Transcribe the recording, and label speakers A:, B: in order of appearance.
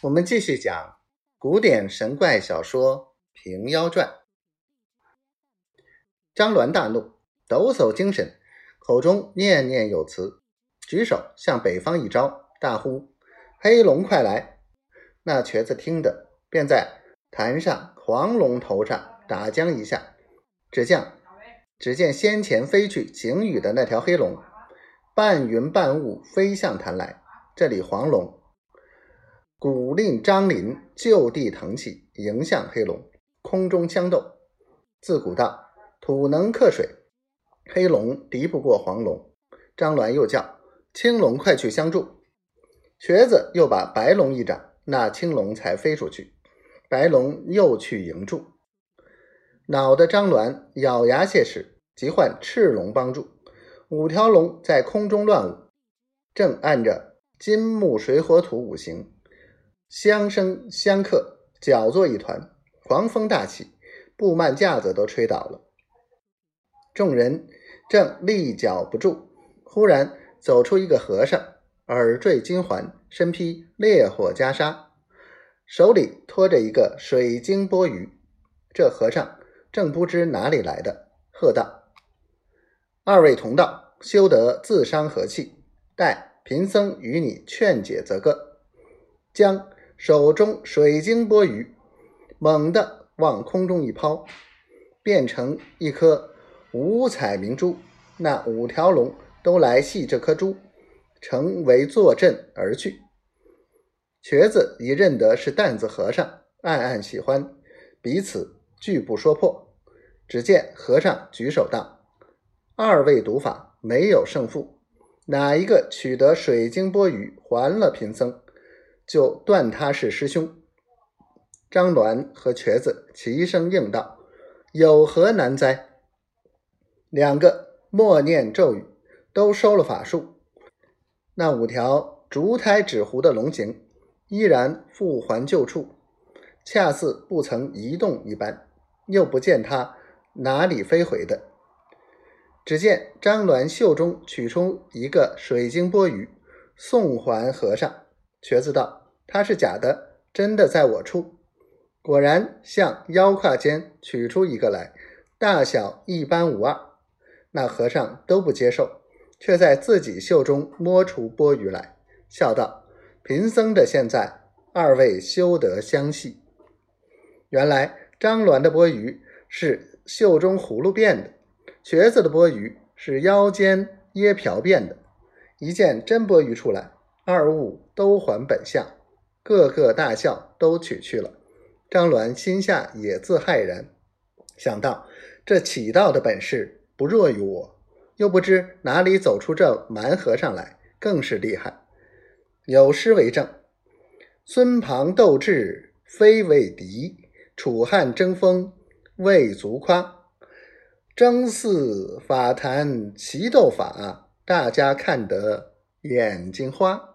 A: 我们继续讲古典神怪小说《平妖传》。张鸾大怒，抖擞精神，口中念念有词，举手向北方一招，大呼：“黑龙，快来！”那瘸子听得，便在坛上黄龙头上打将一下，只见只见先前飞去景宇的那条黑龙，半云半雾飞向坛来。这里黄龙。古令张林就地腾起，迎向黑龙，空中相斗。自古道土能克水，黑龙敌不过黄龙。张鸾又叫青龙快去相助。瘸子又把白龙一掌，那青龙才飞出去。白龙又去迎住。恼得张鸾咬牙切齿，即唤赤龙帮助。五条龙在空中乱舞，正按着金木水火土五行。相生相克，搅作一团，狂风大起，布幔架子都吹倒了。众人正立脚不住，忽然走出一个和尚，耳坠金环，身披烈火袈裟，手里托着一个水晶钵盂。这和尚正不知哪里来的，喝道：“二位同道，休得自伤和气，待贫僧与你劝解则个。”将。手中水晶钵盂猛地往空中一抛，变成一颗五彩明珠。那五条龙都来系这颗珠，成为坐镇而去。瘸子已认得是担子和尚，暗暗喜欢，彼此拒不说破。只见和尚举手道：“二位赌法没有胜负，哪一个取得水晶钵盂还了贫僧？”就断他是师兄。张鸾和瘸子齐声应道：“有何难哉？”两个默念咒语，都收了法术。那五条竹胎纸糊的龙形依然复还旧处，恰似不曾移动一般，又不见他哪里飞回的。只见张鸾袖中取出一个水晶钵盂，送还和尚。瘸子道。他是假的，真的在我处。果然向腰胯间取出一个来，大小一般无二。那和尚都不接受，却在自己袖中摸出钵盂来，笑道：“贫僧的现在，二位休得相戏。”原来张鸾的钵盂是袖中葫芦变的，瘸子的钵盂是腰间掖瓢变的。一件真钵盂出来，二物都还本相。个个大笑，都取去了。张鸾心下也自骇然，想到这乞道的本事不弱于我，又不知哪里走出这蛮和尚来，更是厉害。有诗为证：“孙庞斗智非为敌，楚汉争锋未足夸。争似法坛齐斗法，大家看得眼睛花。”